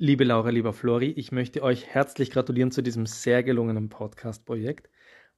Liebe Laura, lieber Flori, ich möchte euch herzlich gratulieren zu diesem sehr gelungenen Podcast-Projekt.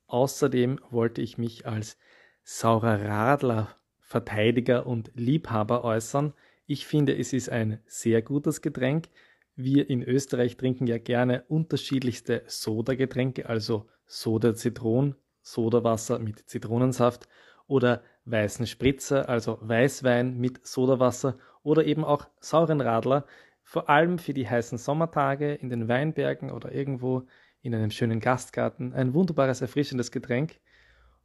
Außerdem wollte ich mich als saurer Radler, Verteidiger und Liebhaber äußern. Ich finde, es ist ein sehr gutes Getränk. Wir in Österreich trinken ja gerne unterschiedlichste Soda-Getränke, also Soda Zitron, Sodawasser mit Zitronensaft oder weißen Spritzer, also Weißwein mit Sodawasser oder eben auch sauren Radler, vor allem für die heißen Sommertage in den Weinbergen oder irgendwo in einem schönen Gastgarten. Ein wunderbares, erfrischendes Getränk.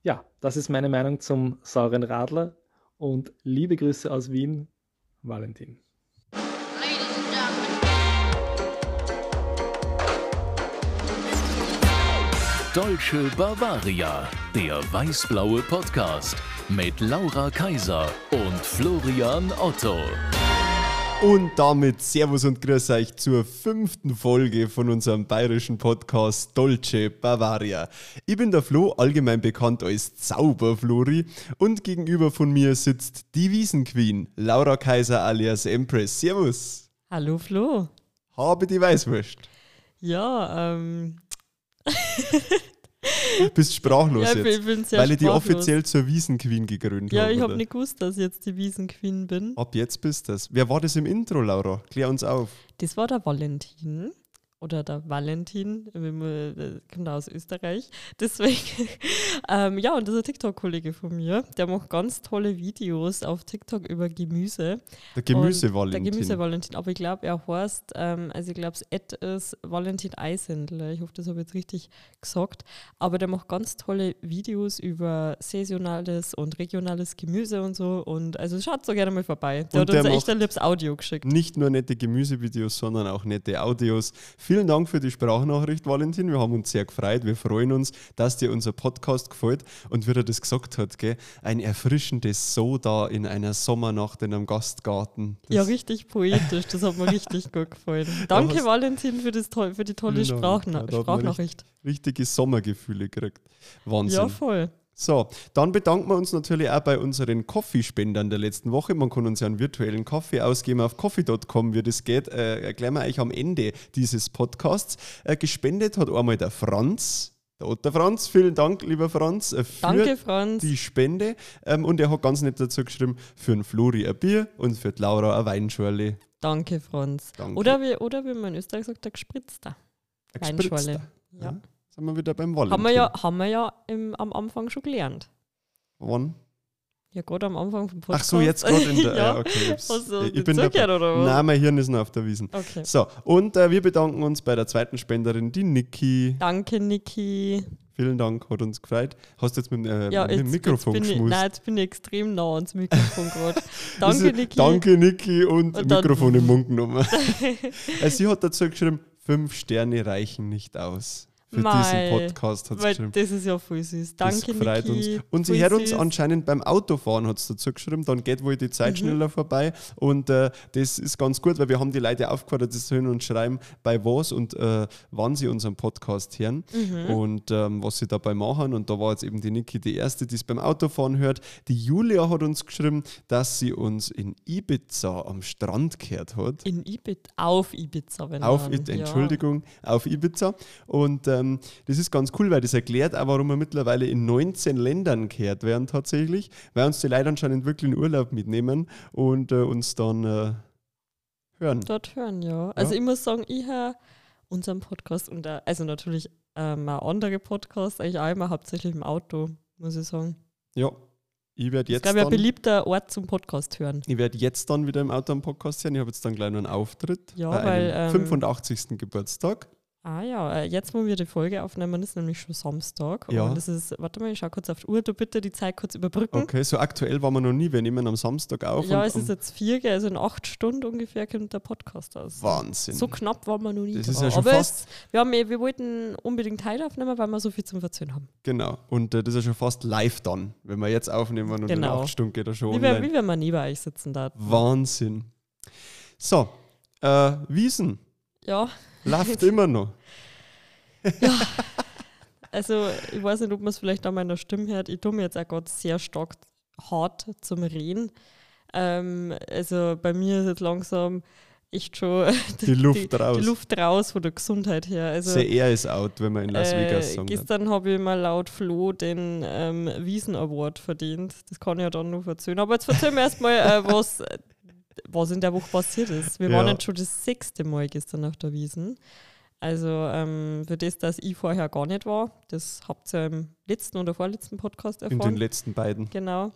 Ja, das ist meine Meinung zum sauren Radler und liebe Grüße aus Wien, Valentin. Deutsche Bavaria, der weißblaue Podcast mit Laura Kaiser und Florian Otto. Und damit Servus und Grüß euch zur fünften Folge von unserem bayerischen Podcast Dolce Bavaria. Ich bin der Flo, allgemein bekannt als Zauberflori und gegenüber von mir sitzt die Wiesenqueen, Laura Kaiser alias Empress. Servus. Hallo Flo. Habe die Weißwurst. Ja, ähm. Bist sprachlos Ja, jetzt. weil ich die offiziell zur Wiesenqueen gegründet Ja, habe. ich habe nicht gewusst, dass ich jetzt die Wiesenqueen bin. Ab jetzt bist das. Wer war das im Intro, Laura? Klär uns auf. Das war der Valentin. Oder der Valentin, der kommt aus Österreich. Deswegen, ähm, ja, und das ist ein TikTok-Kollege von mir. Der macht ganz tolle Videos auf TikTok über Gemüse. Der Gemüse-Valentin. Der Gemüse-Valentin. Aber ich glaube, er heißt, ähm, also ich glaube, Ad ist Valentin Eisendler. Ich hoffe, das habe ich jetzt richtig gesagt. Aber der macht ganz tolle Videos über saisonales und regionales Gemüse und so. Und also schaut so gerne mal vorbei. Der Und hat der uns echt macht- ein liebes Audio geschickt. Nicht nur nette Gemüsevideos, sondern auch nette Audios. Vielen Dank für die Sprachnachricht, Valentin. Wir haben uns sehr gefreut. Wir freuen uns, dass dir unser Podcast gefällt. Und wie er das gesagt hat, gell, ein erfrischendes Soda in einer Sommernacht in einem Gastgarten. Das Ja, richtig poetisch. Das hat mir richtig gut gefallen. Danke, hast- Valentin, für, das für die tolle. Sprachna da Sprachnachricht. richtige Sommergefühle gekriegt. Wahnsinn. Ja, voll. So, dann bedanken wir uns natürlich auch bei unseren Coffee-Spendern der letzten Woche. Man kann uns ja einen virtuellen Kaffee ausgeben auf coffee.com, wie das geht. Äh, erklären wir euch am Ende dieses Podcasts. Äh, gespendet hat einmal der Franz. Der Otter Franz, vielen Dank, lieber Franz, äh, für Danke, Franz. die Spende. Ähm, und er hat ganz nett dazu geschrieben, für den Flori ein Bier und für die Laura ein Weinschorle. Danke, Franz. Danke. Oder, wie, oder wie man in Österreich sagt, der gespritzter. Ein Weinschorle. Gespritzter. Ja. Ja. Sind wir wieder beim Valentin. Haben wir ja, haben wir ja im, am Anfang schon gelernt. Wann? Ja, gerade am Anfang vom Ach Podcast. so, jetzt gerade in der. ja. ja. okay. Hast du ich bin dabei. oder was? Nein, mein Hirn ist noch auf der Wiesen. Okay. So, und äh, wir bedanken uns bei der zweiten Spenderin, die Niki. Danke, Niki. Vielen Dank, hat uns gefreut. Hast du jetzt mit, äh, Ja, mit dem Mikrofon jetzt bin ich, geschmust? Nein, jetzt bin ich extrem nah ans Mikrofon gerade. Danke, Niki. Danke, Niki, und, Und Mikrofon im Mund genommen. äh, sie hat dazu geschrieben, fünf Sterne reichen nicht aus. Für Mei, diesen Podcast hat sie Weil geschrieben. das ist ja voll süß. Das Danke, freut Niki. uns. Und sie hört uns anscheinend beim Autofahren, hat sie dazu geschrieben. Dann geht wohl die Zeit Mhm. schneller vorbei. Und äh, das ist ganz gut, weil wir haben die Leute aufgefordert, sie sollen uns schreiben, bei was und äh, wann sie unseren Podcast hören Mhm. und ähm, was sie dabei machen. Und da war jetzt eben die Niki die Erste, die es beim Autofahren hört. Die Julia hat uns geschrieben, dass sie uns in Ibiza am Strand gehört hat. In Ibiza, auf Ibiza, wenn Auf. I- Entschuldigung, auf Ibiza. Und ähm, das ist ganz cool, weil das erklärt auch, warum wir mittlerweile in 19 Ländern gehört werden tatsächlich, weil uns die Leute anscheinend wirklich in Urlaub mitnehmen und äh, uns dann äh, hören. Ja, dort hören, ja. Also Ja. ich muss sagen, ich höre unseren Podcast und auch- also natürlich ähm, auch andere Podcasts, eigentlich auch immer hauptsächlich im Auto, muss ich sagen. Ja, ich werde jetzt, glaube ich, ein dann- beliebter Ort zum Podcast hören. ich werd jetzt dann wieder im Auto am Podcast hören. Ich habe jetzt dann gleich noch einen Auftritt Ja, bei weil, einem ähm, 85. Geburtstag. Ah ja, äh, jetzt, wo wir die Folge aufnehmen, ist nämlich schon Samstag. Ja. Und es ist, warte mal, ich schau kurz auf die Uhr, du bitte die Zeit kurz überbrücken. Okay, so aktuell waren wir noch nie. Wir nehmen am Samstag auf. Ja, es ist jetzt vier, also in acht Stunden ungefähr kommt der Podcast aus. Wahnsinn. So knapp waren wir noch nie. Das ist dran. ja schon Aber fast- es, wir, haben, eh- wir wollten unbedingt heute aufnehmen, weil wir so viel zum Verzögern haben. Genau. Und äh, das ist ja schon fast live dann, wenn wir jetzt aufnehmen und Genau. in acht Stunden geht er schon Wie, online. wie wenn wir nie bei euch sitzen da. Wahnsinn. So, äh, Wiesen Ja, läuft immer noch. also ich weiß nicht, ob man es vielleicht an meiner Stimme hört. Ich tue mir jetzt auch gerade sehr stark hart zum Reden. Ähm, also bei mir ist jetzt langsam echt schon Die Luft raus. Die Luft raus von der Gesundheit her. Also, The air is out, wenn man in Las Vegas äh, sagt. gestern habe ich mal laut Flo den ähm, Wiesen Award verdient. Das kann ich ja dann noch erzählen. Aber jetzt erzähl mir erstmal, äh, was, was in der Woche passiert ist. Wir Ja. waren jetzt schon das sechste Mal gestern auf der Wiesen. Also ähm, für das, dass ich vorher gar nicht war, das habt ihr im letzten oder vorletzten Podcast In erfahren. den letzten beiden. Genau.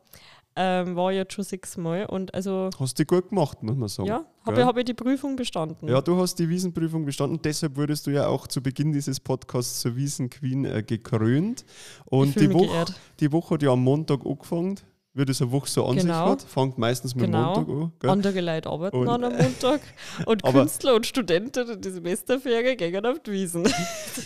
Ähm, war jetzt schon sechsmal und also Hast du gut gemacht, muss man sagen. ja, habe hab ich die Prüfung bestanden. Ja, du hast die Wiesenprüfung bestanden, deshalb wurdest du ja auch zu Beginn dieses Podcasts zur Wiesenqueen äh, gekrönt. Und die Woche, geehrt. die Woche hat ja am Montag angefangen, wie das eine Woche so an sich Genau. hat. Fängt meistens mit Genau. Montag an. Gell? Andere Leute arbeiten Und- an am Montag und Künstler und Studenten in die Semesterferien gehen auf die Wiesen.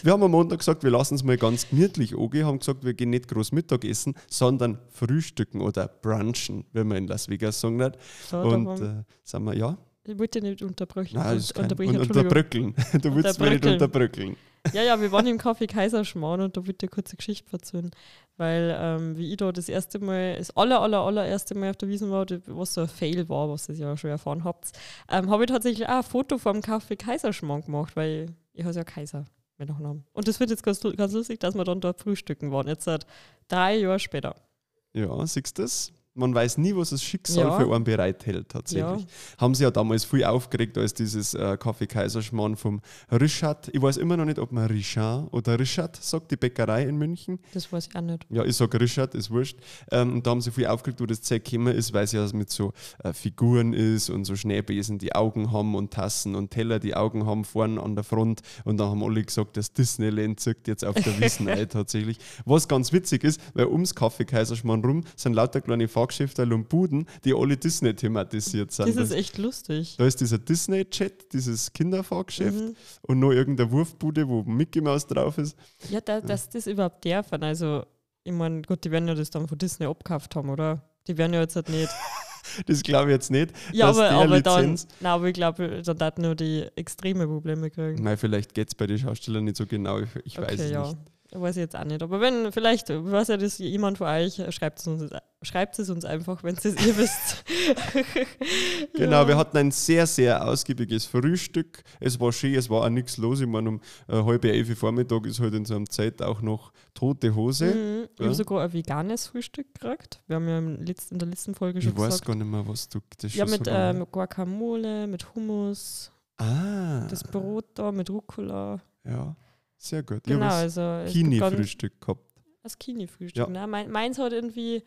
Wir haben am Montag gesagt, wir lassen es mal ganz gemütlich angehen, haben gesagt, wir gehen nicht groß Mittagessen, sondern frühstücken oder brunchen, wenn man in Las Vegas sagen nicht. So, Und äh, sagen wir, ja, ich wollte nicht unterbrechen. nein, das ist kein, unterbrechen, und unterbrückeln. Du willst mir nicht Unterbrückeln. Ja, ja, wir waren im Café Kaiserschmarrn und da wollte ich kurz eine Geschichte erzählen. Weil, ähm, wie ich da das erste Mal, das aller, aller, allererste Mal auf der Wiesen war, was so ein Fail war, was ihr ja schon erfahren habt, ähm, habe ich tatsächlich auch ein Foto vom Café Kaiserschmarrn gemacht, weil ich heiße ja Kaiser mit Nachnamen. Und das wird jetzt ganz, ganz lustig, dass wir dann dort frühstücken waren, jetzt seit drei Jahre später. Ja, siehst du das? Man weiß nie, was das Schicksal Ja. für einen bereithält, tatsächlich. Ja. Haben sie ja damals viel aufgeregt, als dieses äh, Kaffee Kaiserschmarrn vom Richard. Ich weiß immer noch nicht, ob man Richard oder Richard sagt, die Bäckerei in München. Das weiß ich auch nicht. Ja, ich sage Richard, ist wurscht. Ähm, und da haben sie viel aufgeregt, wo das Zeug gekommen ist, weil es ja mit so äh, Figuren ist und so Schneebesen, die Augen haben und Tassen und Teller, die Augen haben, vorne an der Front. Und da haben alle gesagt, das Disneyland zirkt jetzt auf der Wiesen ein, tatsächlich. Was ganz witzig ist, weil ums Kaffee Kaiserschmarrn rum sind lauter kleine Fahrgeschäfte und Buden, die alle Disney thematisiert sind. Das ist echt lustig. da ist dieser Disney-Chat, dieses Kinderfahrgeschäft Mhm. und noch irgendeine Wurfbude, wo Mickey Mouse drauf ist. Ja, da, dass das überhaupt dürfen. Also, ich meine, gut, die werden ja das dann von Disney abgekauft haben, oder? Die werden ja jetzt halt nicht. Das glaube ich jetzt nicht. Ja, aber, aber dann, nein, aber ich glaube, dann hat nur die extreme Probleme kriegen. Nein, vielleicht geht es bei den Schauspielern nicht so genau. Ich, ich weiß okay, es ja. nicht. Weiß ich jetzt auch nicht. Aber wenn, vielleicht, weiß ja das jemand von euch, schreibt es uns, schreibt es uns einfach, wenn es ihr wisst. Genau, Ja. wir hatten ein sehr, sehr ausgiebiges Frühstück. Es war schön, es war auch nichts los. Ich meine, um äh, halb elf Vormittag ist halt in so einer Zeit auch noch tote Hose. Mhm. Ich Ja. habe sogar ein veganes Frühstück gekriegt. Wir haben ja in der letzten Folge schon Ich weiß gesagt. gar nicht mehr, was du. Das Ja, mit so lange ähm, Guacamole, mit Hummus, Ah, das Brot da mit Rucola. ja, sehr gut. Genau, also Kini-Frühstück gehabt. Das Kini-Frühstück. Ja. Ne? Mein, meins hat irgendwie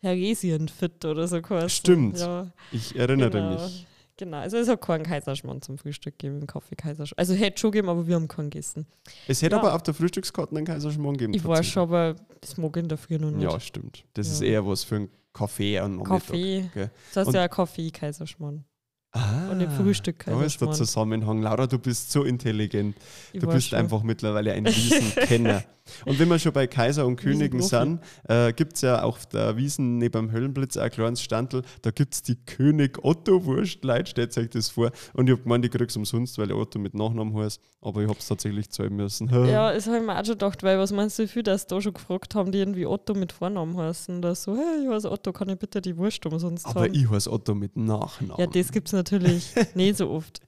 Theresienfit oder so geheißen. Stimmt. Ja, Ich erinnere genau. mich. Genau, also es hat keinen Kaiserschmarrn zum Frühstück gegeben, im Kaffee Kaiserschmarrn. Also hätte schon gegeben, aber wir haben keinen gegessen. Es hätte Ja. aber auf der Frühstückskarte einen Kaiserschmarrn gegeben. Ich weiß schon, aber das mag ich in der Früh noch nicht. Ja, stimmt. Das ist Ja. eher was für einen Kaffee Nachmittag. Kaffee. gell. Das heißt Und- ja Kaffee Kaiserschmarrn. Ah, Und nicht Frühstück Da ist der. Zusammenhang. Laura, du bist so intelligent. Ich Du bist schon. einfach mittlerweile ein Wiesenkenner. und wenn wir schon bei Kaiser und Königen sind, äh, gibt es ja auf der Wiesen neben dem Höllenblitz ein kleines Standel. Da gibt es die König Otto Wurst. Leute, stellt euch das vor. Und ich habe gemeint, ich kriege es umsonst, weil ich Otto mit Nachnamen heißt. Aber ich habe es tatsächlich zahlen müssen. Ja, das habe ich mir auch schon gedacht, weil was meinst du, wie viele das da schon gefragt haben, die irgendwie Otto mit Vornamen heißen oder so, hey, ich heiße Otto, kann ich bitte die Wurst umsonst Aber haben? ich heiße Otto mit Nachnamen. ja, das gibt es natürlich nicht so oft.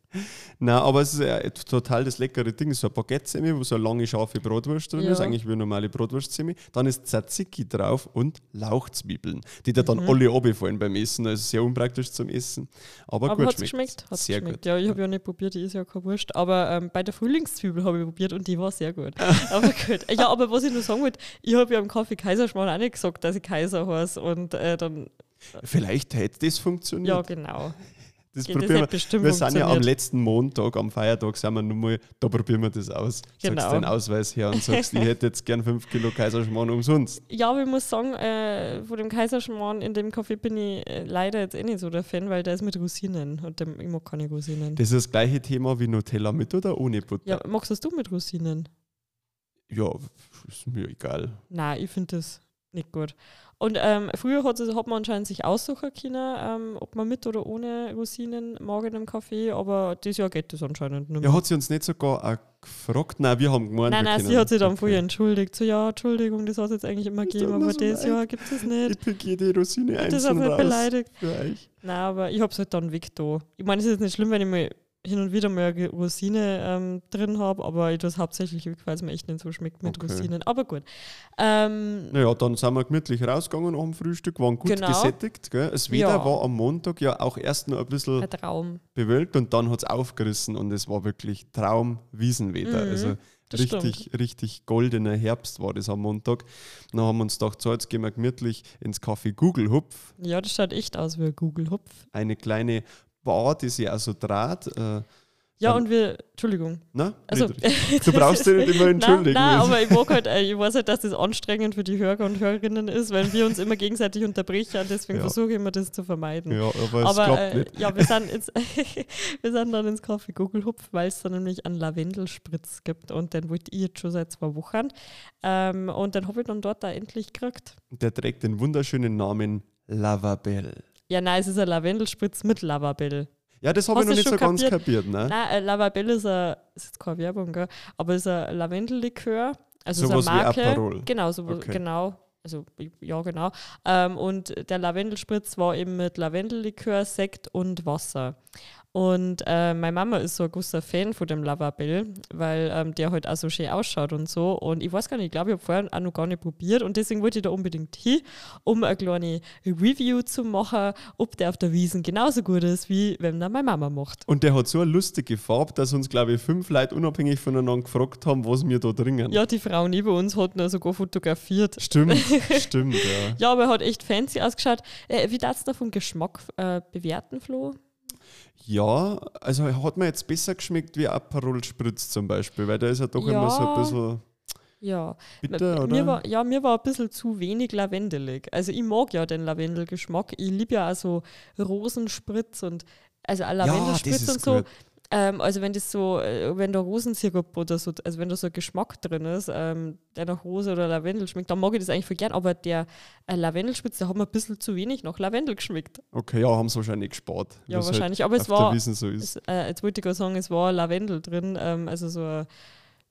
Nein, aber es ist ja total das leckere Ding. So ein Baguette-Semi, wo so eine lange, scharfe Bratwurst drin Ja. ist, eigentlich wie eine normale Bratwurst-Semi. Dann ist Tzatziki drauf und Lauchzwiebeln, die dir dann Mhm. alle runterfallen beim Essen. Also sehr unpraktisch zum Essen. Aber, Aber gut hat es schmeckt. geschmeckt? Hat's sehr geschmeckt. gut. Ja, ich habe ja nicht probiert, die ist ja keine Wurst. Aber ähm, bei der Frühlingszwiebel habe ich probiert und die war sehr gut. aber gut. Ja, aber was ich nur sagen wollte, ich habe ja im Kaffee Kaiserschmarrn auch nicht gesagt, dass ich Kaiser heiße. Und äh, dann, Vielleicht hätte das funktioniert. ja, genau. Das Ja, das probieren bestimmt wir. Wir sind ja am letzten Montag, am Feiertag, sind wir nur mal, da probieren wir das aus. Genau. Sagst den Ausweis her und sagst, ich hätte jetzt gern 5 Kilo Kaiserschmarrn umsonst. Ja, aber ich muss sagen, äh, von dem Kaiserschmarrn in dem Kaffee bin ich äh, leider jetzt eh nicht so der Fan, weil der ist mit Rosinen und dem, ich mag keine Rosinen. Das ist das gleiche Thema wie Nutella mit oder ohne Butter. ja, magst das du mit Rosinen? ja ist mir egal. Nein, ich finde das nicht gut. Und ähm, früher hat, hat man anscheinend sich aussuchen können, ähm, ob man mit oder ohne Rosinen mag in einem Kaffee, aber dieses Jahr geht das anscheinend nicht mehr. Ja, hat sie uns nicht sogar auch gefragt? Nein, wir haben gemeint, nein, nein, sie hat sich dann Okay. vorher entschuldigt. So, ja, Entschuldigung, das hat es jetzt eigentlich immer gegeben, aber so dieses. Jahr gibt es nicht. Ich pick jede Rosine Das ist auch einzeln nicht beleidigt. Nein, aber ich habe es halt dann weg da. Ich meine, es ist jetzt nicht schlimm, wenn ich mal hin und wieder mal Rosine ähm, drin habe, aber ich es hauptsächlich weil es mir echt nicht so schmeckt mit Okay. Rosinen. Aber gut. Ähm, Naja, dann sind wir gemütlich rausgegangen nach dem Frühstück, waren gut Genau. gesättigt. Gell? Das Wetter Ja. war am Montag ja auch erst noch ein bisschen ein bewölkt und dann hat es aufgerissen und es war wirklich Traum-Wiesenwetter. Mhm, also das richtig, richtig goldener Herbst war das am Montag. Dann haben wir uns gedacht, so, jetzt gehen wir gemütlich ins Café Google Hupf, Ja, das schaut echt aus wie ein Google-Hupf. eine kleine Bar, die sich auch so draht. Äh, Ja, und wir, Entschuldigung. na, Also, du brauchst dich nicht immer entschuldigen. Nein, nein Also- aber ich, mag halt, äh, ich weiß halt, dass das anstrengend für die Hörer und Hörerinnen ist, weil wir uns immer gegenseitig unterbrechen und deswegen Ja. versuche ich immer das zu vermeiden. ja, aber es aber klappt äh, nicht. ja, wir sind, jetzt, wir sind dann ins Café Google Hupf, weil es da nämlich einen Lavendelspritz gibt und den wollte ich jetzt schon seit zwei Wochen. Ähm, und den habe ich dann dort da endlich gekriegt. Der trägt den wunderschönen Namen Lavabelle. Ja, nein, es ist ein Lavendelspritz mit Lavabelle. Ja, das habe ich noch nicht so schon ganz kapiert. Ne? Nein, äh, Lavabelle ist, ein, ist jetzt keine Werbung, gell? aber ist ein Lavendellikör. Also Sowas ist wie eine Marke. Aperol. Genau, so, Okay. genau. Also ja, genau. Ähm, und der Lavendelspritz war eben mit Lavendellikör, Sekt und Wasser. Und äh, meine Mama ist so ein großer Fan von dem Lavabell, weil ähm, der halt auch so schön ausschaut und so. Und ich weiß gar nicht, ich glaube, ich habe vorher auch noch gar nicht probiert und deswegen wollte ich da unbedingt hin, um eine kleine Review zu machen, ob der auf der Wiesen genauso gut ist, wie wenn er meine Mama macht. Und der hat so eine lustige Farbe, dass uns, glaube ich, fünf Leute unabhängig voneinander gefragt haben, was wir da dringen. Ja, die Frau neben uns hat ihn sogar fotografiert. Stimmt, stimmt, ja. Ja, aber er hat echt fancy ausgeschaut. Äh, wie darfst du vom Geschmack äh, bewerten, Flo? Ja, also hat mir jetzt besser geschmeckt wie Aperol Spritz zum Beispiel, weil da ist ja doch Ja. immer so ein bisschen Ja. bitter, oder? Mir war, ja, mir war ein bisschen zu wenig lavendelig. Also ich mag ja den Lavendelgeschmack. Ich liebe ja auch so Rosenspritz und also ja, Lavendelspritz ist und so. gut. Ähm, also wenn das so, äh, wenn da Rosensirup oder so, also wenn da so ein Geschmack drin ist, ähm, der nach Rose oder Lavendel schmeckt, dann mag ich das eigentlich voll gern. Aber der äh, Lavendelspritz, der hat mir ein bisschen zu wenig nach Lavendel geschmeckt. Okay, ja, haben sie wahrscheinlich gespart. Ja, was wahrscheinlich. Halt Aber es war, so. Es, äh, jetzt wollte ich gerade sagen, es war Lavendel drin, ähm, also so ein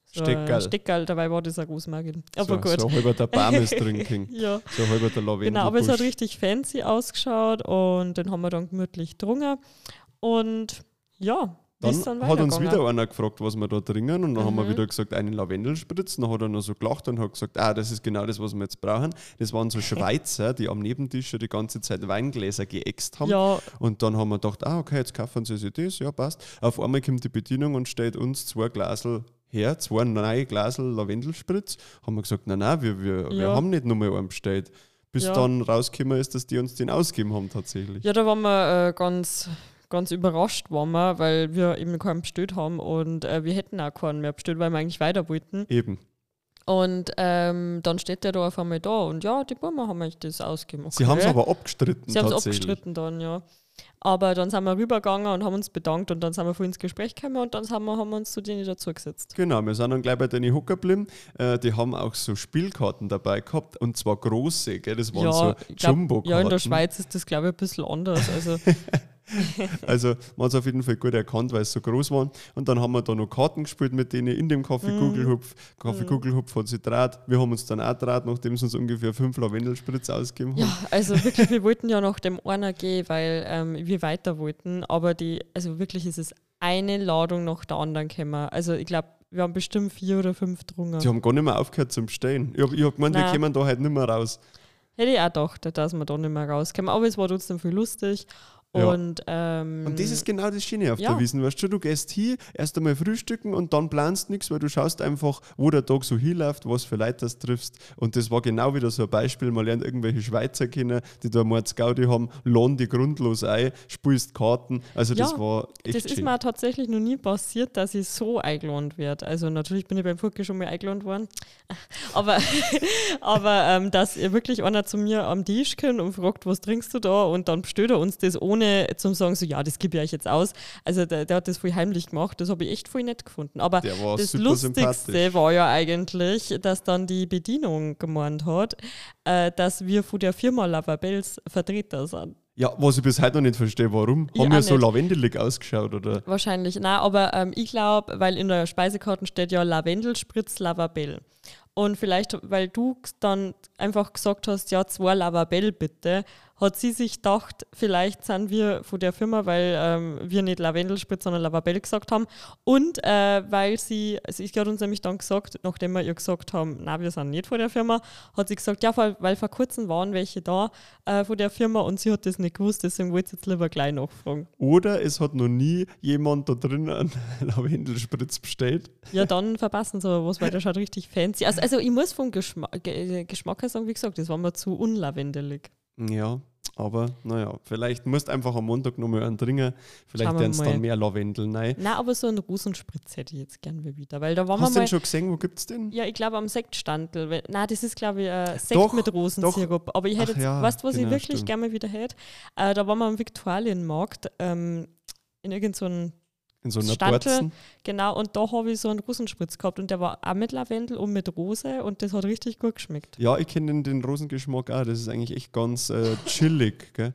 so Steckerl. Steckerl, dabei war das eine Rosmarin. Aber so, gut. So halber der Baum ist drin, Ja, so halber der Lavendel. genau, aber es hat richtig fancy ausgeschaut und den haben wir dann gemütlich drungen. Und ja, Dann, hat uns wieder einer gefragt, was wir da trinken. Und dann haben wir Mhm. wieder gesagt, einen Lavendelspritz. Dann hat er noch so gelacht und hat gesagt, ah, das ist genau das, was wir jetzt brauchen. Das waren so Schweizer, die am Nebentisch schon die ganze Zeit Weingläser geäxt haben. Ja, Und dann haben wir gedacht, ah, okay, jetzt kaufen sie sich das, ja, passt. Auf einmal kommt die Bedienung und stellt uns zwei Glasel her, zwei neue Glasel Lavendelspritz. Haben wir gesagt, nein, nein, wir, wir, wir Ja. haben nicht nur mal einen bestellt. Bis Ja. dann rausgekommen ist, dass die uns den ausgeben haben tatsächlich. ja, da waren wir äh, ganz, ganz überrascht, waren wir, weil wir eben keinen bestellt haben und äh, wir hätten auch keinen mehr bestellt, weil wir eigentlich weiter wollten. Eben. Und ähm, dann steht der da auf einmal da und ja, die Burma haben euch das ausgegeben. Sie haben es aber abgestritten Sie haben es abgestritten dann, ja. Aber dann sind wir rübergegangen und haben uns bedankt und dann sind wir vor ins Gespräch gekommen und dann haben wir, haben wir uns zu denen dazugesetzt. Genau, wir sind dann gleich bei den Hocker geblieben. Äh, die haben auch so Spielkarten dabei gehabt und zwar große, gell? das waren so ich glaub, Jumbo-Karten. ja, in der Schweiz ist das, glaube ich, ein bisschen anders. Also, Also man hat es auf jeden Fall gut erkannt, weil es so groß waren. Und dann haben wir da noch Karten gespielt mit denen in dem Kaffee Kugelhupf. Kaffee Kugelhupf hat sich draht. Wir haben uns dann auch draht, nachdem sie uns ungefähr fünf Lavendelspritz ausgegeben haben. ja, also wirklich, wir wollten ja nach dem einer gehen, weil ähm, wir weiter wollten. Aber die, also wirklich ist es eine Ladung nach der anderen gekommen. Also ich glaube, wir haben bestimmt vier oder fünf drungen. Die haben gar nicht mehr aufgehört zum Stehen. Ich habe hab gemeint, wir Nein. kommen da halt nicht mehr raus. Hätte ich auch gedacht, dass wir da nicht mehr rauskommen. Aber es war trotzdem viel lustig. Ja. Und, ähm, Und das ist genau das Schöne auf Ja. der Wiesen. Weißt du, du gehst hier, erst einmal frühstücken und dann planst nichts, weil du schaust einfach, wo der Tag so hinläuft, was für Leute das triffst. Und das war genau wieder so ein Beispiel. Man lernt irgendwelche Schweizer kennen, die da Mordsgaudi haben, laden die grundlos ein, spielst Karten. Also das Ja, war echt Das ist schön. mir auch tatsächlich noch nie passiert, dass ich so eingeladen werde. Also natürlich bin ich beim Furke schon mal eingeladen worden. Aber, aber ähm, dass ihr wirklich einer zu mir am Tisch kommt und fragt, was trinkst du da? Und dann bestellt er uns das, ohne zu sagen, so ja, das gebe ich euch jetzt aus. Also der, der hat das voll heimlich gemacht. Das habe ich echt voll nett gefunden. Aber das Lustigste war ja eigentlich, dass dann die Bedienung gemeint hat, äh, dass wir von der Firma Lavabels Vertreter sind. Ja, was ich bis heute noch nicht verstehe, warum? Ich haben wir so lavendelig ausgeschaut, oder? Wahrscheinlich, nein, aber ähm, ich glaube, weil in der Speisekarte steht ja Lavendelspritz Lavabell. Und vielleicht, weil du dann einfach gesagt hast, ja, zwei Lavabell bitte, hat sie sich gedacht, vielleicht sind wir von der Firma, weil ähm, wir nicht Lavendelspritz, sondern Lavabelle gesagt haben. Und äh, weil sie, also ich hat uns nämlich dann gesagt, nachdem wir ihr gesagt haben, na, wir sind nicht von der Firma, hat sie gesagt, ja, weil, weil vor kurzem waren welche da äh, von der Firma und sie hat das nicht gewusst, deswegen wollte ich jetzt lieber gleich nachfragen. Oder es hat noch nie jemand da drin einen Lavendelspritz bestellt. Ja, dann verpassen sie aber was, weil der schaut richtig fancy. Also, also ich muss vom Geschma Ge Geschmack her sagen, wie gesagt, das war mir zu unlavendelig. Ja, aber naja, vielleicht musst du einfach am Montag nochmal einen trinken. Vielleicht werden es dann mehr Lavendel rein. Nein, aber so einen Rosenspritz hätte ich jetzt gern wieder, weil da waren Hast du den schon gesehen? Wo gibt es den? Ja, ich glaube am Sektstandel. Nein, das ist glaube ich äh, Sekt Doch, mit Rosensirup. Aber ich hätte jetzt, ja, weißt du, was genau, ich wirklich stimmt. gerne mal wieder hätte? Äh, da waren wir am Viktualienmarkt ähm, in irgendeinem In so einer Standel. Genau, und da habe ich so einen Rosenspritz gehabt und der war auch mit Lavendel und mit Rose und das hat richtig gut geschmeckt. Ja, ich kenne den, den Rosengeschmack auch. Das ist eigentlich echt ganz äh, chillig. Gell?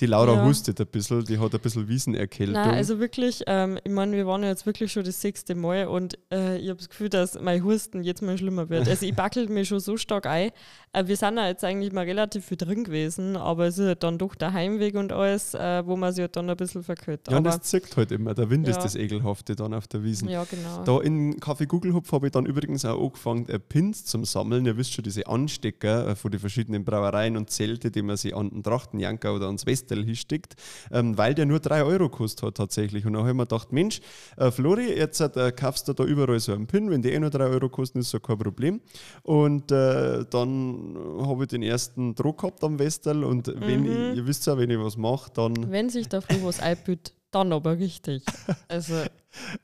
Die Laura Ja. hustet ein bisschen, die hat ein bisschen Wiesenerkältung. Nein, also wirklich, ähm, ich meine, wir waren ja jetzt wirklich schon das sechste Mal und äh, ich habe das Gefühl, dass mein Husten jetzt mal schlimmer wird. Also ich backel mir schon so stark ein. Äh, wir sind ja jetzt eigentlich mal relativ viel drin gewesen, aber es ist halt dann doch der Heimweg und alles, äh, wo man sich halt dann ein bisschen verkühlt. ja, und aber, das zirkt halt immer. Der Wind ist Ja. Das Ekelhafte dann auf der Wiesen. ja, genau. Da in Kaffee Gugelhupf habe ich dann übrigens auch angefangen, äh, Pins zum Sammeln. Ihr wisst schon, diese Anstecker äh, von den verschiedenen Brauereien und Zelte, die man sich an den Trachtenjanker oder ans Westel hinsteckt, ähm, weil der nur 3 Euro kostet hat tatsächlich. Und dann habe ich mir gedacht, Mensch, äh, Flori, jetzt äh, kaufst du da überall so einen Pin, wenn die eh nur 3 Euro kosten, ist so kein Problem. Und äh, dann habe ich den ersten Druck gehabt am Westel und wenn Mhm. ich, ihr wisst ja, wenn ich was mache, dann Wenn sich der Flug was einbüht, dann aber richtig. Also,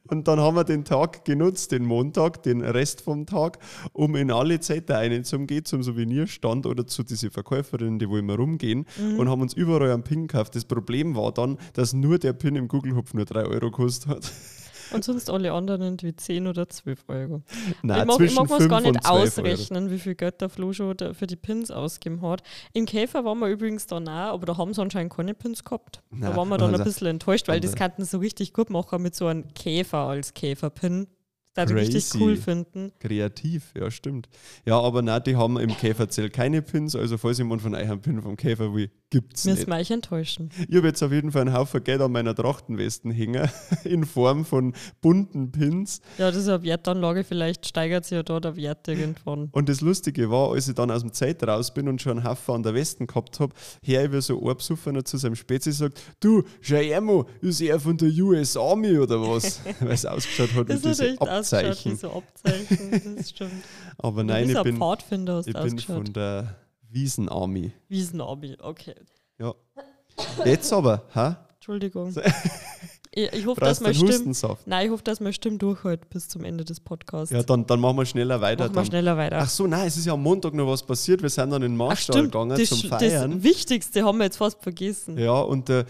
Und dann haben wir den Tag genutzt, den Montag, den Rest vom Tag, um in alle Zeiten reinzugehen, zum Souvenirstand oder zu diesen Verkäuferinnen, die wo immer rumgehen und haben uns überall einen Pin gekauft. Das Problem war dann, dass nur der Pin im Google-Hupf nur 3 Euro gekostet hat. Und sonst alle anderen irgendwie 10 oder 12 Euro. Nein, ich mag, ich mag 5 gar nicht 12 Euro. ausrechnen, wie viel Geld der Flo schon da- für die Pins ausgegeben hat. Im Käfer waren wir übrigens dann auch, aber da haben sie anscheinend keine Pins gehabt. da Nein, waren wir dann also- ein bisschen enttäuscht, weil das könnten sie so richtig gut machen mit so einem Käfer als Käferpin. Ich richtig cool finden. Kreativ, ja, stimmt. Ja, aber nein, die haben im Käferzelt keine Pins, also falls jemand von euch einen Pin vom Käfer will, gibt's Müssen nicht. wir euch enttäuschen. Ich habe jetzt auf jeden Fall einen Haufen Geld an meiner Trachtenwesten hängen, in Form von bunten Pins. Ja, das ist eine Wertanlage, vielleicht steigert sich ja da der Wert irgendwann. Und das Lustige war, als ich dann aus dem Zeit raus bin und schon einen Haufen an der Westen gehabt habe, her über so ein Besoffener zu seinem Spezi sagt, du, Jaimo, ist er von der US Army oder was? Weil es ausgeschaut hat Das wie diese ausgeschaut wie Abzeichen. so Abzeichen, das stimmt. Aber Nein, ich bin, Pfadfinder hast ich bin von der Wiesen Army. Wiesenarmy, okay. Ja. Jetzt aber, ha? Entschuldigung. Ich, ich hoffe, dass Stimme. Hustensaft? Nein, ich hoffe, dass meine Stimme durchhält bis zum Ende des Podcasts. Ja, dann, dann machen wir schneller weiter. Machen wir schneller weiter. Ach so, nein, es ist ja am Montag noch was passiert. Wir sind dann in den Marstall stimmt, gegangen das, zum Feiern. das Wichtigste haben wir jetzt fast vergessen. Ja, und äh,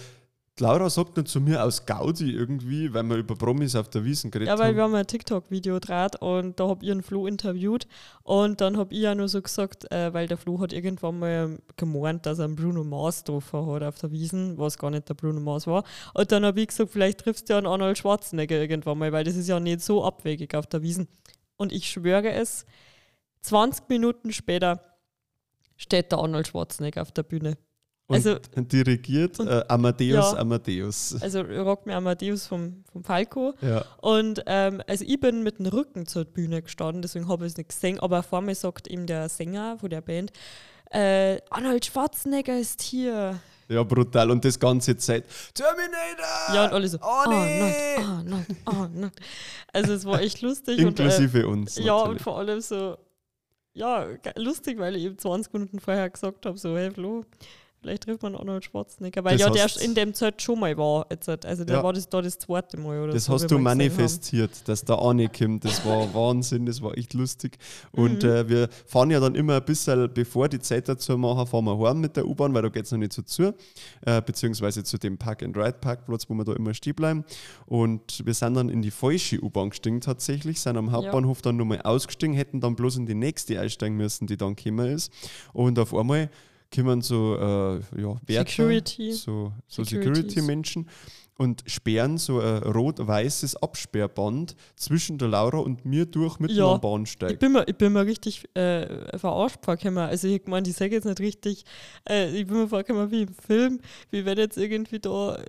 Laura sagt dann zu mir aus Gaudi irgendwie, weil wir über Promis auf der Wiesen geredet Ja, weil haben. wir haben ein TikTok-Video draht und da habe ich einen Flo interviewt und dann habe ich ja nur so gesagt, äh, weil der Flo hat irgendwann mal gemeint, dass er einen Bruno Mars getroffen hat auf der Wiesen, was gar nicht der Bruno Mars war. Und dann habe ich gesagt, vielleicht triffst du ja einen Arnold Schwarzenegger irgendwann mal, weil das ist ja nicht so abwegig auf der Wiesen. Und ich schwöre es, 20 Minuten später steht der Arnold Schwarzenegger auf der Bühne. Und also- dirigiert äh, Amadeus Ja. Amadeus. Also rockt mir Amadeus vom, vom Falco. Ja. Und ähm, also ich bin mit dem Rücken zur Bühne gestanden, deswegen habe ich es nicht gesehen. Aber vor mir sagt ihm der Sänger von der Band, äh, Arnold Schwarzenegger ist hier. ja, brutal. Und das ganze Zeit Terminator! Ja, und alle so, Arnie! Arnold, Arnold, Arnold. Also es war echt lustig. und, Inklusive uns. äh, ja, und natürlich. vor allem so, ja, lustig, weil ich eben 20 Minuten vorher gesagt habe, so, hey Flo, vielleicht trifft man Arnold Schwarzenegger. Weil Das ja, der in dem Zeit schon mal war. Jetzt, halt. also der Ja. war das da das zweite Mal oder Das so. hast du gesehen haben. manifestiert, dass der Arne kommt. Das war Wahnsinn, das war echt lustig. Und Mhm. äh, wir fahren ja dann immer ein bisschen, bevor die Zeit dazu machen, fahren wir heim mit der U-Bahn, weil da geht es noch nicht so zu. Äh, beziehungsweise zu dem Park-and-Ride-Parkplatz, wo wir da immer stehen bleiben. Und wir sind dann in die falsche U-Bahn gestiegen tatsächlich, sind am Hauptbahnhof dann nochmal ausgestiegen, hätten dann bloß in die nächste einsteigen müssen, die dann gekommen ist. Und auf einmal kommen so äh, ja, Wärter, Security. so, so. Security-Menschen und sperren so ein rot-weißes Absperrband zwischen der Laura und mir durch mitten Ja, am Bahnsteig. Ich bin mir, ich bin mir richtig äh, verarscht vorgekommen. Also ich meine, ich sage jetzt nicht richtig, äh, ich bin mir vorgekommen wie im Film, wie wenn jetzt irgendwie da,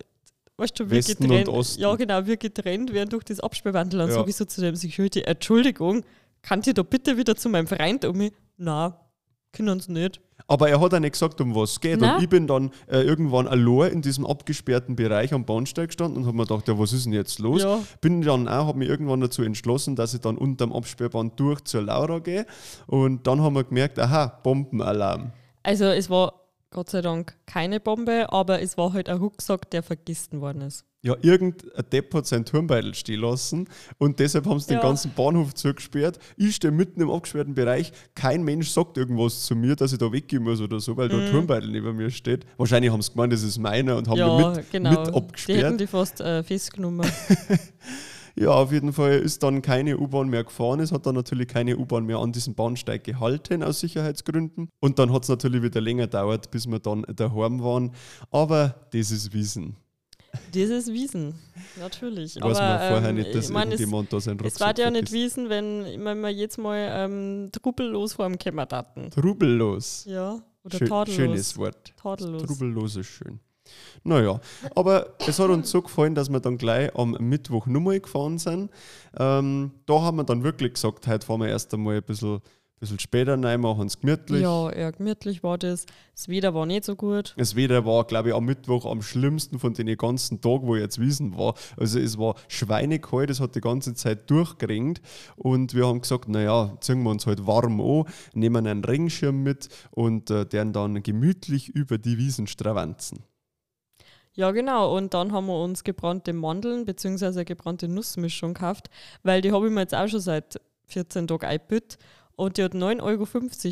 weißt du, wir Westen und getrennt, Osten. ja genau, wir getrennt werden durch das Absperrband. Dann Ja. sage ich so zu dem Security, Entschuldigung, könnt ihr da bitte wieder zu meinem Freund um mich? Na, können sie nicht. Aber er hat auch nicht gesagt, um was es geht. Nein. Und ich bin dann äh, irgendwann allein in diesem abgesperrten Bereich am Bahnsteig gestanden und habe mir gedacht, ja, was ist denn jetzt los? Ja. Bin dann auch, habe mich irgendwann dazu entschlossen, dass ich dann unterm Absperrband durch zur Laura gehe. Und dann haben wir gemerkt, aha, Bombenalarm. Also es war Gott sei Dank keine Bombe, aber es war halt ein Rucksack, der vergessen worden ist. Ja, irgendein Depp hat seinen Turmbeutel stehen lassen und deshalb haben sie den Ja. ganzen Bahnhof zugesperrt. Ich stehe mitten im abgesperrten Bereich. Kein Mensch sagt irgendwas zu mir, dass ich da weggehen muss oder so, weil da ein Turmbeutel neben mir steht. Wahrscheinlich haben sie gemeint, das ist meiner und haben Mhm. ja, ihn mit, genau. mit die hätten abgesperrt. die fast äh, festgenommen. Ja, auf jeden Fall ist dann keine U-Bahn mehr gefahren. Es hat dann natürlich keine U-Bahn mehr an diesem Bahnsteig gehalten aus Sicherheitsgründen. Und dann hat es natürlich wieder länger gedauert, bis wir dann daheim waren. Aber das ist Wiesen. Dieses Wiesen, natürlich. Weiß aber, man vorher ähm, nicht, dass ich mein, es, seinen es war ja nicht. Wiesen, wenn, wenn wir jetzt mal ähm, trubellos vor dem Kämmer daten. Trubellos. Ja, oder Schön, tadellos. schönes Wort. Tadellos. Trubellos ist schön. Naja, aber es hat uns so gefallen, dass wir dann gleich am Mittwoch nochmal gefahren sind. Ähm, da haben wir dann wirklich gesagt, heute fahren wir erst einmal ein bisschen, bisschen später rein, machen es gemütlich. Ja, eher gemütlich war das. Das Wetter war nicht so gut. Das Wetter war, glaube ich, am Mittwoch am schlimmsten von den ganzen Tagen, wo ich jetzt wiesen war. Also es war schweinekalt, es hat die ganze Zeit durchgeregnet und wir haben gesagt, naja, ziehen wir uns halt warm an, nehmen einen Regenschirm mit und äh, den dann gemütlich über die Wiesen stravanzen. Ja, genau. Und dann haben wir uns gebrannte Mandeln bzw. gebrannte Nussmischung gekauft, weil die habe ich mir jetzt auch schon seit 14 Tagen eingebüht. Und die hat 9,50 Euro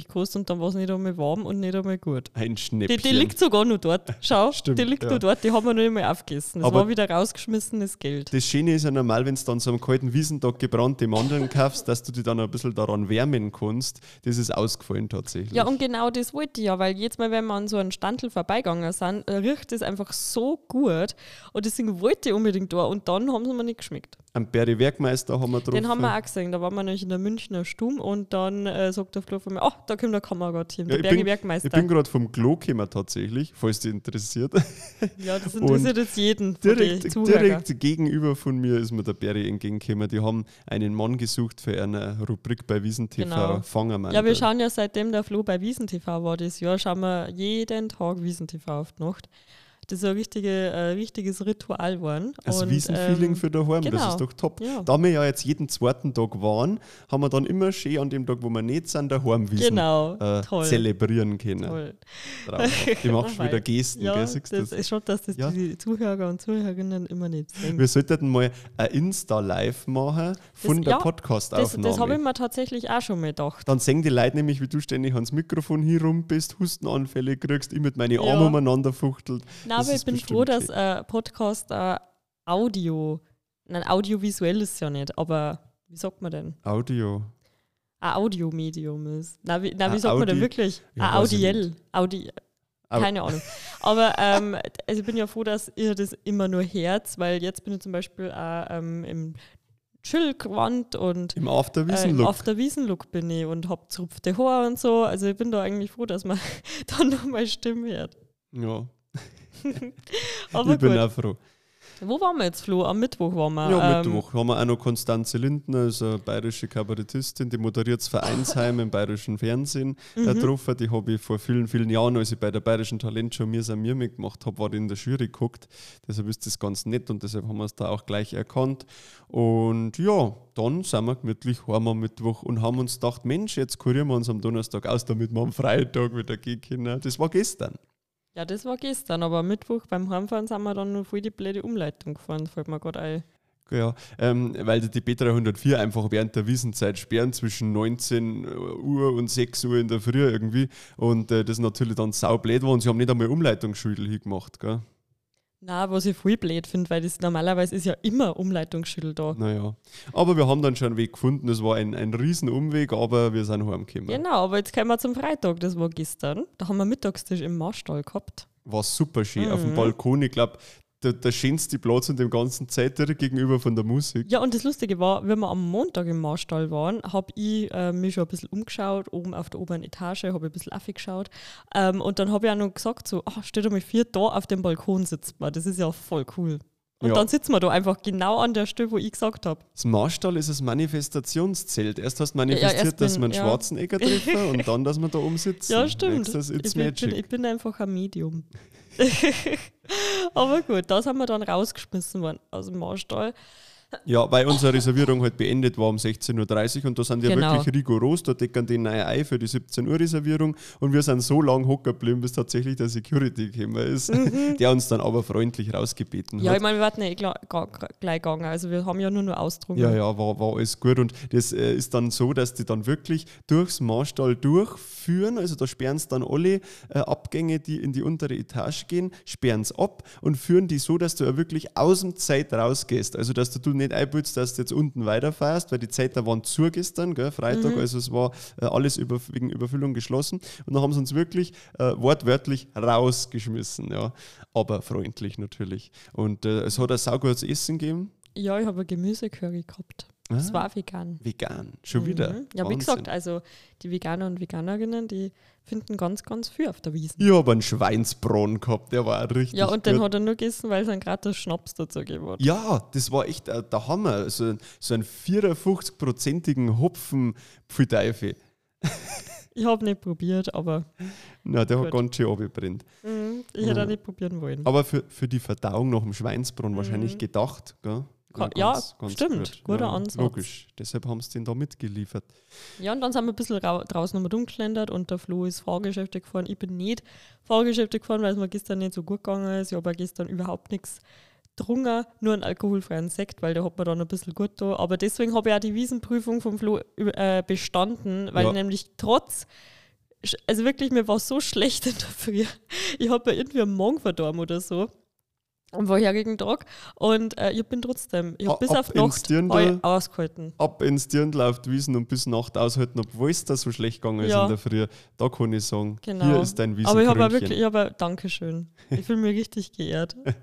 gekostet und dann war es nicht einmal warm und nicht einmal gut. Ein Die, Schnäppchen. die liegt sogar noch dort. Schau, Stimmt, die liegt ja. noch dort. Die haben wir noch nicht mal aufgegessen. Das Aber- war wieder rausgeschmissenes Geld. Das Schöne ist ja normal, wenn du dann so am kalten Wiesentag gebrannte Mandeln kaufst, dass du dich dann ein bisschen daran wärmen kannst. Das ist ausgefallen tatsächlich. Ja, und genau das wollte ich ja, weil jetzt mal, wenn wir an so einen Standel vorbeigegangen sind, äh, riecht es einfach so gut. Und deswegen wollte ich unbedingt da. Und dann haben sie mir nicht geschmeckt. Am Berry Werkmeister haben wir drauf. Den haben wir auch gesehen. Da waren wir nämlich in der Münchner Stumm und dann äh, sagt der Flo von mir, ach, da kommt der Kammergott-Team, ja, der bin, Werkmeister. ich bin gerade vom Klo gekommen tatsächlich, falls dich interessiert. ja, das interessiert jetzt jeden direkt, direkt gegenüber von mir ist mir der Berry entgegengekommen. Die haben einen Mann gesucht für eine Rubrik bei Wiesen TV. Genau. Fangermann. Ja, wir schauen ja seitdem der Flo bei Wiesen TV war das Jahr, schauen wir jeden Tag Wiesen TV auf die Nacht. Das ist ein richtige, äh, richtiges Ritual geworden. Das Und, Wiesenfeeling ähm, für daheim, das genau. ist doch top. Ja. Da wir ja jetzt jeden zweiten Tag waren, haben wir dann immer schön an dem Tag, wo wir nicht sind, daheim Wiesen Genau, äh, toll. zelebrieren können. Toll. Mache schon wieder Gesten, ja, gell? Siehst du das das? ist schon, dass das Ja. die Zuhörer und Zuhörerinnen immer nicht sehen. Wir sollten mal ein Insta-Live machen von Das- der ja, das Podcast-Aufnahme. das habe ich mir tatsächlich auch schon mal gedacht. Dann sehen die Leute nämlich, wie du ständig ans Mikrofon hier bist, Hustenanfälle kriegst, ich mit meinen. Armen umeinander fuchtelt. Nein, Das aber ich bin froh, dass ein Podcast äh, Audio, nein, audiovisuell ist ja nicht, aber wie sagt man denn? Audio. Ein Audiomedium ist. Nein, wie, nein, wie sagt man denn Audi- wirklich? Ja, Audiell. Audi Au- keine Ahnung. Aber ähm, also ich bin ja froh, dass ihr das immer nur Herz, weil jetzt bin ich zum Beispiel auch ähm, im Chill-Gewand und Im äh, Afterwiesen-Look. auf der Wiesenlook bin ich und hab zerrupfte Haare und so. Also ich bin da eigentlich froh, dass man dann noch mal Stimme hört. ja, ich bin gut. auch froh. Wo waren wir jetzt, Flo? Am Mittwoch waren wir. Ja, ähm, Mittwoch haben wir auch noch Konstanze Lindner, ist eine bayerische Kabarettistin, die moderiert das Vereinsheim im bayerischen Fernsehen Mhm. äh, getroffen. Die habe ich vor vielen, vielen Jahren, als ich bei der bayerischen Talentshow Mir sein mir mitgemacht habe, war die in der Jury geguckt. Deshalb ist das ganz nett und deshalb haben wir es da auch gleich erkannt. Und ja, dann sind wir gemütlich heim am Mittwoch und haben uns gedacht, Mensch, jetzt kurieren wir uns am Donnerstag aus, damit wir am Freitag wieder gehen können. Das war gestern. Ja, das war gestern, aber Mittwoch beim Heimfahren sind wir dann nur voll die blöde Umleitung gefahren, fällt mir gerade ein. Ja, ähm, weil die B304 einfach während der Wiesenzeit sperren zwischen 19 Uhr und 6 Uhr in der Früh irgendwie. Und äh, das natürlich dann saublöd war und sie haben nicht einmal Umleitungsschüttel hingemacht. Gell? Na, was ich voll blöd finde, weil das normalerweise ist ja immer Umleitungsschüttel da. Naja. Aber wir haben dann schon einen Weg gefunden. Es war ein, ein riesen Umweg, aber wir sind heimgekommen. Genau, aber jetzt kommen wir zum Freitag, das war gestern. Da haben wir Mittagstisch im Marstall gehabt. War super schön auf dem Mhm. Balkon. Ich glaube, der, der schönste Platz in dem ganzen Zeit direkt gegenüber von der Musik. Ja, und das Lustige war, wenn wir am Montag im Marstall waren, habe ich äh, mich schon ein bisschen umgeschaut, oben auf der oberen Etage, habe ein bisschen aufgeschaut. Ähm, und dann habe ich auch noch gesagt, so, ach, steht mal vier da auf dem Balkon sitzt man. Das ist ja voll cool. Und Ja. dann sitzen wir da einfach genau an der Stelle, wo ich gesagt habe. Das Marstall ist ein Manifestationszelt. Erst hast du manifestiert, dass bin- wir einen ja. Schwarzenegger treffen und dann, dass wir da oben sitzen. Ja, stimmt. Das it's ich, bin, ich bin einfach ein Medium. Aber gut, da sind wir dann rausgeschmissen worden aus dem Marstall. Ja, weil unsere Reservierung halt beendet war um 16.30 Uhr und da sind die ja Genau. wirklich rigoros, da decken die neue ein für die 17 Uhr Reservierung und wir sind so lang hocken geblieben, bis tatsächlich der Security gekommen ist, der uns dann aber freundlich rausgebeten Mhm. Ja, hat. ich meine, wir warten ja eh ga- gleich gegangen. Also wir haben ja nur noch ausdrungen. Ja, ja, war, war alles gut. Und das äh, ist dann so, dass die dann wirklich durchs Marstall durchführen. Also da sperren sie dann alle äh, Abgänge, die in die untere Etage gehen, sperren es ab und führen die so, dass du ja wirklich aus dem Zeit rausgehst. Also dass du, du nicht einbildest, dass du jetzt unten weiterfährst, weil die Zeit da waren zu gestern, gell, Freitag, also es war äh, alles über, wegen Überfüllung geschlossen. Und dann haben sie uns wirklich äh, wortwörtlich rausgeschmissen, ja. Aber freundlich natürlich. Und äh, es hat ein saugutes Essen gegeben. Ja, ich habe ein Gemüsecurry gehabt. Das Ah. war vegan. Vegan, schon wieder. Mhm. Ja, wie gesagt, also die Veganer und Veganerinnen, die finden ganz, ganz viel auf der Wiesn. Ich habe einen Schweinsbraten gehabt, der war richtig. Ja, und den gut. hat er nur gegessen, weil es einen gratis Schnaps dazu gegeben hat. Ja, das war echt äh, der Hammer. So, ein- so einen 54-prozentigen Hopfen-Pfeiteufel. Ich habe nicht probiert, aber Na, der hat Gut. ganz schön abgebrennt. mhm, ich hätte auch nicht probieren wollen. Aber für, für die Verdauung nach dem Schweinsbraten wahrscheinlich gedacht. Gell? Ka- ja, stimmt. Guter Ansatz. Logisch. Deshalb haben sie den da mitgeliefert. Ja, und dann sind wir ein bisschen rau draußen nochmal rumgeschlendert und der Flo ist Fahrgeschäfte gefahren. Ich bin nicht Fahrgeschäfte gefahren, weil es mir gestern nicht so gut gegangen ist. Ich habe gestern überhaupt nichts getrunken, nur einen alkoholfreien Sekt, weil der hat mir dann ein bisschen gut da. Aber deswegen habe ich auch die Wiesenprüfung vom Flo äh, bestanden, weil Ja. nämlich trotz, also wirklich, mir war so schlecht in der Früh. Ich habe mir irgendwie am Morgen verdorben oder so. Am vorherigen Tag. Und äh, ich bin trotzdem, ich habe bis ab auf Nacht Dirndl. ausgehalten. Ab ins Dirndl auf die Wiesen und bis Nacht aushalten, obwohl es da so schlecht gegangen ist Ja. in der Früh. Da kann ich sagen, Genau. hier ist dein Aber ich habe wirklich, ich habe Dankeschön. Ich fühle mich richtig geehrt.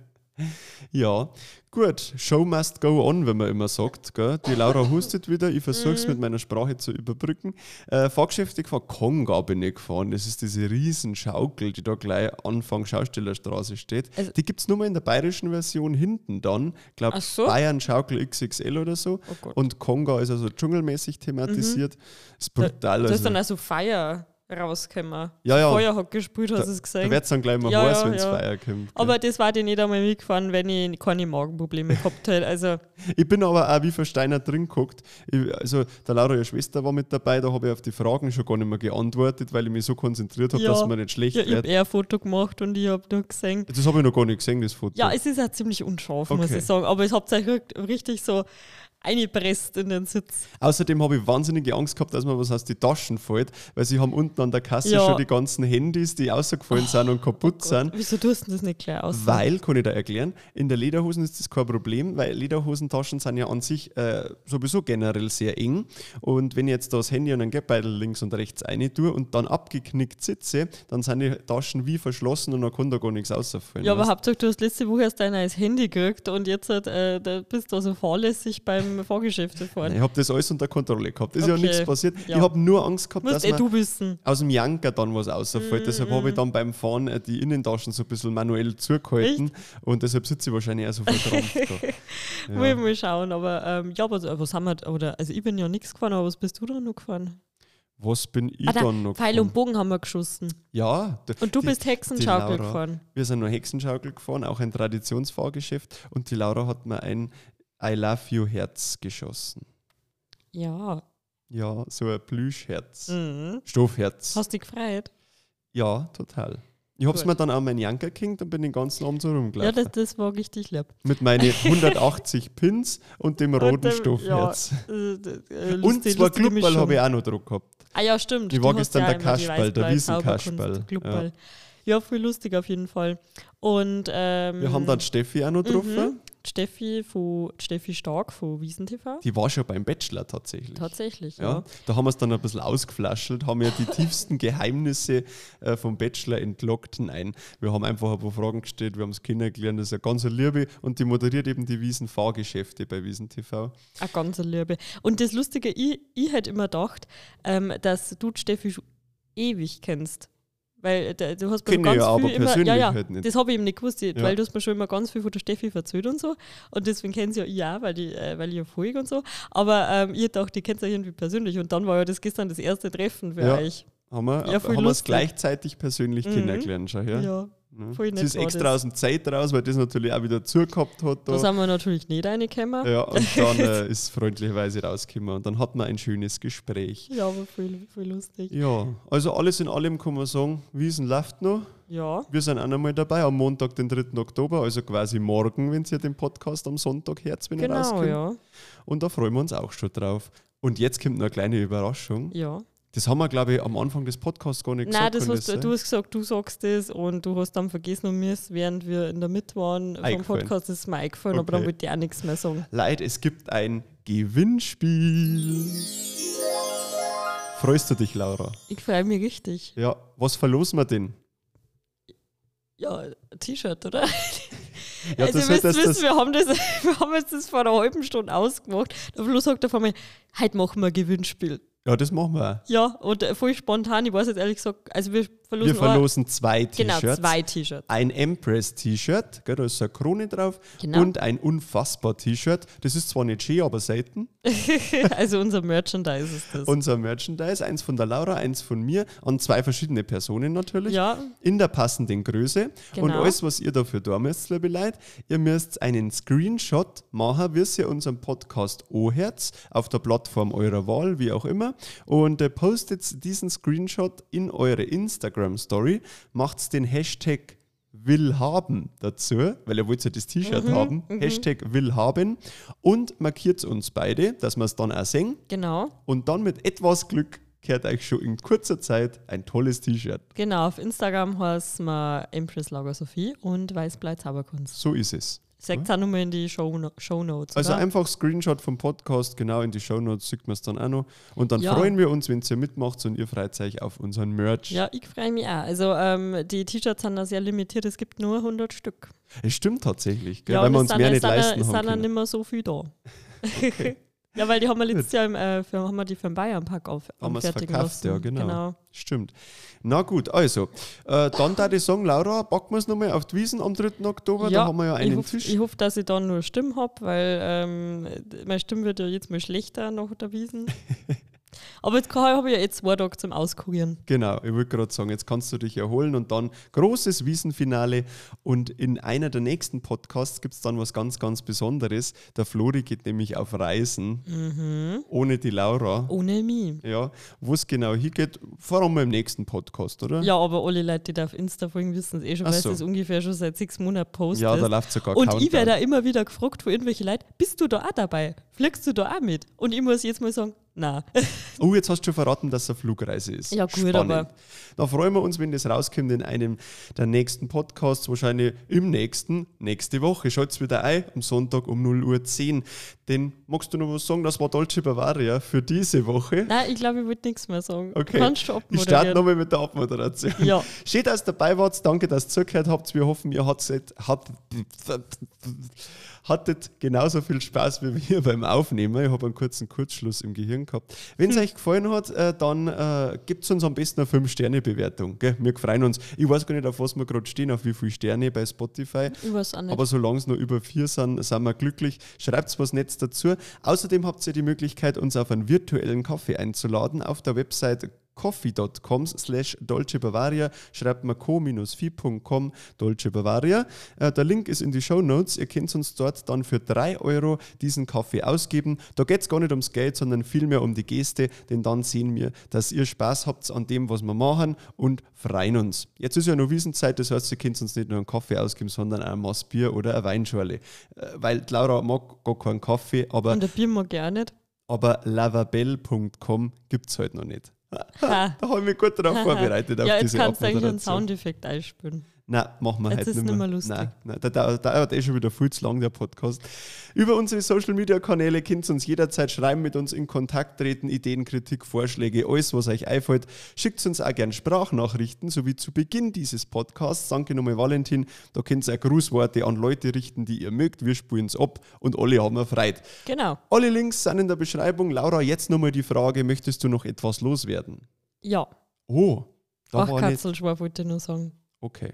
Ja, gut. Show must go on, wenn man immer sagt. Gell? Die Laura hustet wieder. Ich versuche Mhm. es mit meiner Sprache zu überbrücken. Äh, Fahrgeschäfte gefahren, Konga bin ich gefahren. Das ist diese riesen Schaukel, die da gleich Anfang Schaustellerstraße steht. Also- die gibt es nur mal in der bayerischen Version hinten dann. Ich glaube, so. Bayern Schaukel XXL oder so. Oh. Und Konga ist also dschungelmäßig thematisiert. Ist Da, brutal. da ist also, dann auch so Feuer rausgekommen. Ja, ja. Feuer hat gesprüht, hast du es da gesehen? wird es dann gleich mal Ja, heiß, ja, wenn es ja. Feier kommt. Aber das war die nicht einmal mitgefahren, wenn ich keine Magenprobleme gehabt hätte. Also, Ich bin aber auch wie versteinert drin geguckt. Ich, also, der Laura, ihre Schwester, war mit dabei, da habe ich auf die Fragen schon gar nicht mehr geantwortet, weil ich mich so konzentriert habe, Ja. dass mir nicht schlecht ja, ich habe wird. eher ein Foto gemacht und ich habe nur gesehen. Das habe ich noch gar nicht gesehen, das Foto. Ja, es ist auch ziemlich unscharf, muss Okay. ich sagen. Aber es habt euch ri- richtig so eingepresst in den Sitz. Außerdem habe ich wahnsinnige Angst gehabt, dass mir was aus die Taschen fällt, weil sie haben unten an der Kasse Ja. schon die ganzen Handys, die rausgefallen sind und kaputt sind. Wieso tust du das nicht gleich aus? Weil, kann ich da erklären, in der Lederhosen ist das kein Problem, weil Lederhosentaschen sind ja an sich äh, sowieso generell sehr eng. Und wenn ich jetzt da das Handy und einen Geldbeutel links und rechts rein tue und dann abgeknickt sitze, dann sind die Taschen wie verschlossen und dann kann da gar nichts rausfallen. Ja, aber? Hauptsache, du hast letzte Woche erst dein neues Handy gekriegt und jetzt äh, bist du also fahrlässig beim Fahrgeschäfte fahren. ich habe das alles unter Kontrolle gehabt. Es ist ja Okay. nichts passiert. Ja. Ich habe nur Angst gehabt, Musst dass eh man du wissen. aus dem Janker dann was rausfällt. Deshalb habe ich dann beim Fahren äh, die Innentaschen so ein bisschen manuell zugehalten und deshalb sitze ich wahrscheinlich auch so verkrampft da. Muss ich mal schauen, aber ähm, ja, aber was haben wir, oder, also ich bin ja nichts gefahren, aber was bist du da noch gefahren? Was bin ich Ah, da, dann noch Pfeil gefahren? und Bogen haben wir geschossen. Ja. d- Und du die- bist Hexenschaukel gefahren. Wir sind noch Hexenschaukel gefahren, auch ein Traditionsfahrgeschäft und die Laura hat mir ein I Love You Herz geschossen. Ja. Ja, so ein Plüschherz. Mhm. Stoffherz. Hast dich gefreut? ja, total. Ich hab's Gut. mir dann an meinen Janker gehängt und bin den ganzen Abend so Ja, rumgelaufen. das, das war richtig lieb. Mit meinen 180 Pins und dem roten Und, ähm, Stoffherz. Ja, äh, äh, und zwei Clubball Mischung. habe ich auch noch drauf gehabt. Ah ja, stimmt. Ich Du war gestern ja der Kasperl, der Wiesenkasperl. Clubball. Ja. voll lustig auf jeden Fall. Und ähm, Wir haben dann Steffi auch noch getroffen. die Steffi, von, Steffi Stark von Wiesen TV. Die war schon beim Bachelor tatsächlich. Tatsächlich, ja. Ja, da haben wir es dann ein bisschen ausgeflaschelt, haben ja die tiefsten Geheimnisse äh, vom Bachelor entlockt. Nein, wir haben einfach ein paar Fragen gestellt, wir haben es kennengelernt, das ist eine ganz Liebe und die moderiert eben die Wiesen-Fahrgeschäfte bei Wiesen TV. Eine ganze Liebe. Und das Lustige, ich, ich hätte immer gedacht, ähm, dass du Steffi schon ewig kennst. Weil äh, du hast mir Kenne ganz ich ja, aber viel immer, persönlich ja, ja, halt nicht. das habe ich eben nicht gewusst, Ja. weil du hast mir schon immer ganz viel von der Steffi erzählt und so. Und deswegen kennen sie ja ich auch, weil, die, äh, weil ich ja folge und so. Aber ähm, ich dachte, die kennt ja irgendwie persönlich. Und dann war ja das gestern das erste Treffen für Ja. euch. Haben wir Ja, haben wir es gleichzeitig persönlich Mhm. kennengelernt schon, ja? Ja, Ja. voll Sie ist extra das. aus dem Zeit raus, weil das natürlich auch wieder zugehabt hat. da Da. sind wir natürlich nicht reingekommen. Ja, und dann äh, ist freundlicherweise rausgekommen und dann hatten wir ein schönes Gespräch. Ja, aber voll, voll lustig. Ja, also alles in allem kann man sagen, Wiesen läuft noch. Ja, Wir sind auch noch mal dabei am Montag, den 3. Oktober, also quasi morgen, wenn ihr den Podcast am Sonntag hört, wenn er genau, rauskommt. ja. Und da freuen wir uns auch schon drauf. Und jetzt kommt noch eine kleine Überraschung. Ja. Das haben wir, glaube ich, am Anfang des Podcasts gar nicht Nein, gesagt. das kann hast, du du hast gesagt, du sagst das und du hast dann vergessen und mir ist, während wir in der Mitte waren vom. Podcast, ist mir eingefallen, aber dann Okay. wollte ich auch nichts mehr sagen. Leid, es gibt ein Gewinnspiel. Freust du dich, Laura? Ich freue mich richtig. Ja, was verlosen wir denn? Ja, ein T-Shirt, oder? Ja, also das ihr müsst wird das- wissen, wir haben, das, wir haben jetzt das vor einer halben Stunde ausgemacht. Der Flo sagt auf einmal, heute machen wir ein Gewinnspiel. Ja, das machen wir auch. Ja, und äh, voll spontan, ich weiß jetzt ehrlich gesagt, also wir verlosen, Wir verlosen zwei auch, genau, T-Shirts. zwei T-Shirts. Ein Empress-T-Shirt, da ist eine Krone drauf. Genau. Und ein Unfassbar-T-Shirt. Das ist zwar nicht schön, aber selten. also unser Merchandise ist das. Unser Merchandise, eins von der Laura, eins von mir, an zwei verschiedene Personen natürlich. ja, In der passenden Größe. Und Genau. alles, was ihr dafür da müsst, liebe Leute, ihr müsst einen Screenshot machen, wie ihr unseren Podcast anhört, auf der Plattform eurer Wahl, wie auch immer. Und äh, postet diesen Screenshot in eure Instagram-Story, macht den Hashtag will haben dazu, weil ihr wollt ja das T-Shirt Mhm, haben, Hashtag will haben und markiert uns beide, dass wir es dann auch sehen genau. und dann mit etwas Glück kehrt euch schon in kurzer Zeit ein tolles T-Shirt. Genau, auf Instagram heißt man Empress Lager Sophie und Weißblei Zauberkunst. So ist es. Sagt auch nochmal in die Show, Show Notes. Also oder? einfach Screenshot vom Podcast, genau in die Shownotes, sieht man es dann auch noch. Und dann Ja. freuen wir uns, wenn ihr mitmacht und ihr freut euch auf unseren Merch. Ja, ich freue mich auch. Also ähm, die T-Shirts sind da sehr limitiert, es gibt nur 100 Stück. Es stimmt tatsächlich, gell, ja, weil wir uns es mehr sind- nicht es sind- leisten Es haben sind dann können. nicht mehr so viel da. ja, weil die haben wir letztes Jahr im, äh, für, haben wir die für den Bayern-Pack auf, Haben anfertigen verkauft, lassen. ja, genau. genau. Stimmt. Na gut, also, äh, dann da ich sagen, Laura, packen wir es nochmal auf die Wiesen am 3. Oktober, da haben wir ja ich einen hoffe, Tisch. ich hoffe, dass ich dann nur Stimme habe, weil ähm, meine Stimme wird ja jetzt mal schlechter nach der Wiesen. Aber jetzt habe ich ja jetzt zwei Tage zum Auskurieren. Genau, ich wollte gerade sagen, jetzt kannst du dich erholen und dann großes Wiesenfinale. Und in einer der nächsten Podcasts gibt es dann was ganz, ganz Besonderes. Der Flori geht nämlich auf Reisen ohne die Laura. Ohne mich. Ja, wo es genau hingeht, vor allem im nächsten Podcast, oder? Ja, aber alle Leute, die da auf Insta folgen, wissen es eh schon, Ach weil so. es das ungefähr schon seit sechs Monaten postet. Ja, da läuft sogar Und Countdown. ich werde da immer wieder gefragt von irgendwelchen Leuten, bist du da auch dabei? Fliegst du da auch mit? Und ich muss jetzt mal sagen, nein. Oh, jetzt hast du schon verraten, dass es eine Flugreise ist. Ja, gut, Spannend. aber- Da freuen wir uns, wenn das rauskommt in einem der nächsten Podcasts, wahrscheinlich im nächsten, nächste Woche. Schalt's wieder ein, am Sonntag um 0 Uhr 10. Denn magst du noch was sagen? Das war Dolce Bavaria für diese Woche. Nein, ich glaube, ich wollte nichts mehr sagen. Okay. Du kannst schon Ich starte nochmal mit der Abmoderation. Ja. Schön, dass ihr dabei wart. Danke, dass ihr zugehört habt. Wir hoffen, ihr hattet, hat, hattet genauso viel Spaß wie wir beim Aufnehmen. Ich habe einen kurzen Kurzschluss im Gehirn gehabt. Wenn es euch gefallen hat, äh, dann äh, gebt uns am besten eine 5-Sterne-Bewertung. gell? Wir freuen uns. Ich weiß gar nicht, auf was wir gerade stehen, auf wie viele Sterne bei Spotify. Ich weiß auch nicht. Aber solange es nur über vier sind, sind wir glücklich. Schreibt was Netz dazu. Außerdem habt ihr die Möglichkeit, uns auf einen virtuellen Kaffee einzuladen auf der Website coffee.com slash Dolce Bavaria. Schreibt mal co-fi.com Dolce Bavaria. Äh, der Link ist in die Show Notes. Ihr könnt uns dort dann für 3 Euro diesen Kaffee ausgeben. Da geht es gar nicht ums Geld, sondern vielmehr um die Geste, denn dann sehen wir, dass ihr Spaß habt an dem, was wir machen und freuen uns. Jetzt ist ja noch Wiesenzeit, das heißt, ihr könnt uns nicht nur einen Kaffee ausgeben, sondern auch ein Maß Bier oder eine Weinschorle. Äh, weil Laura mag gar keinen Kaffee, aber, Und der Bier mag ich auch nicht. aber lavabell.com gibt es halt noch nicht. Da habe ich mich gut darauf vorbereitet, auf ja, jetzt diese kannst du eigentlich einen. Soundeffekt einspielen. Nein, machen wir Jetzt heute ist nicht nicht mehr. mehr lustig. Nein, nein, der dauert, dauert eh schon wieder viel zu lang, der Podcast. Über unsere Social Media Kanäle könnt ihr uns jederzeit schreiben, mit uns in Kontakt treten, Ideen, Kritik, Vorschläge, alles, was euch einfällt. Schickt uns auch gerne Sprachnachrichten, so wie zu Beginn dieses Podcasts. Danke nochmal, Valentin. Da könnt ihr auch Grußworte an Leute richten, die ihr mögt. Wir spielen es ab und alle haben erfreut. Genau. Alle Links sind in der Beschreibung. Laura, jetzt nochmal die Frage: Möchtest du noch etwas loswerden? Ja. Oh, da war nicht. Bachkatzelschwar wollte ich nur sagen. Okay,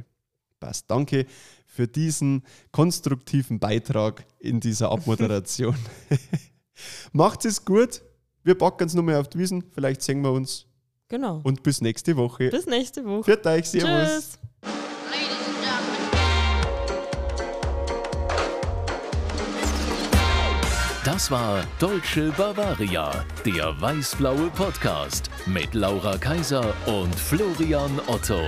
passt. Danke für diesen konstruktiven Beitrag in dieser Abmoderation. Macht es gut. Wir packen es nochmal auf die Wiesen. Vielleicht sehen wir uns. Genau. Und bis nächste Woche. Bis nächste Woche. Für euch, Servus. Tschüss. Das war Deutsche Bavaria, der weißblaue Podcast mit Laura Kaiser und Florian Otto.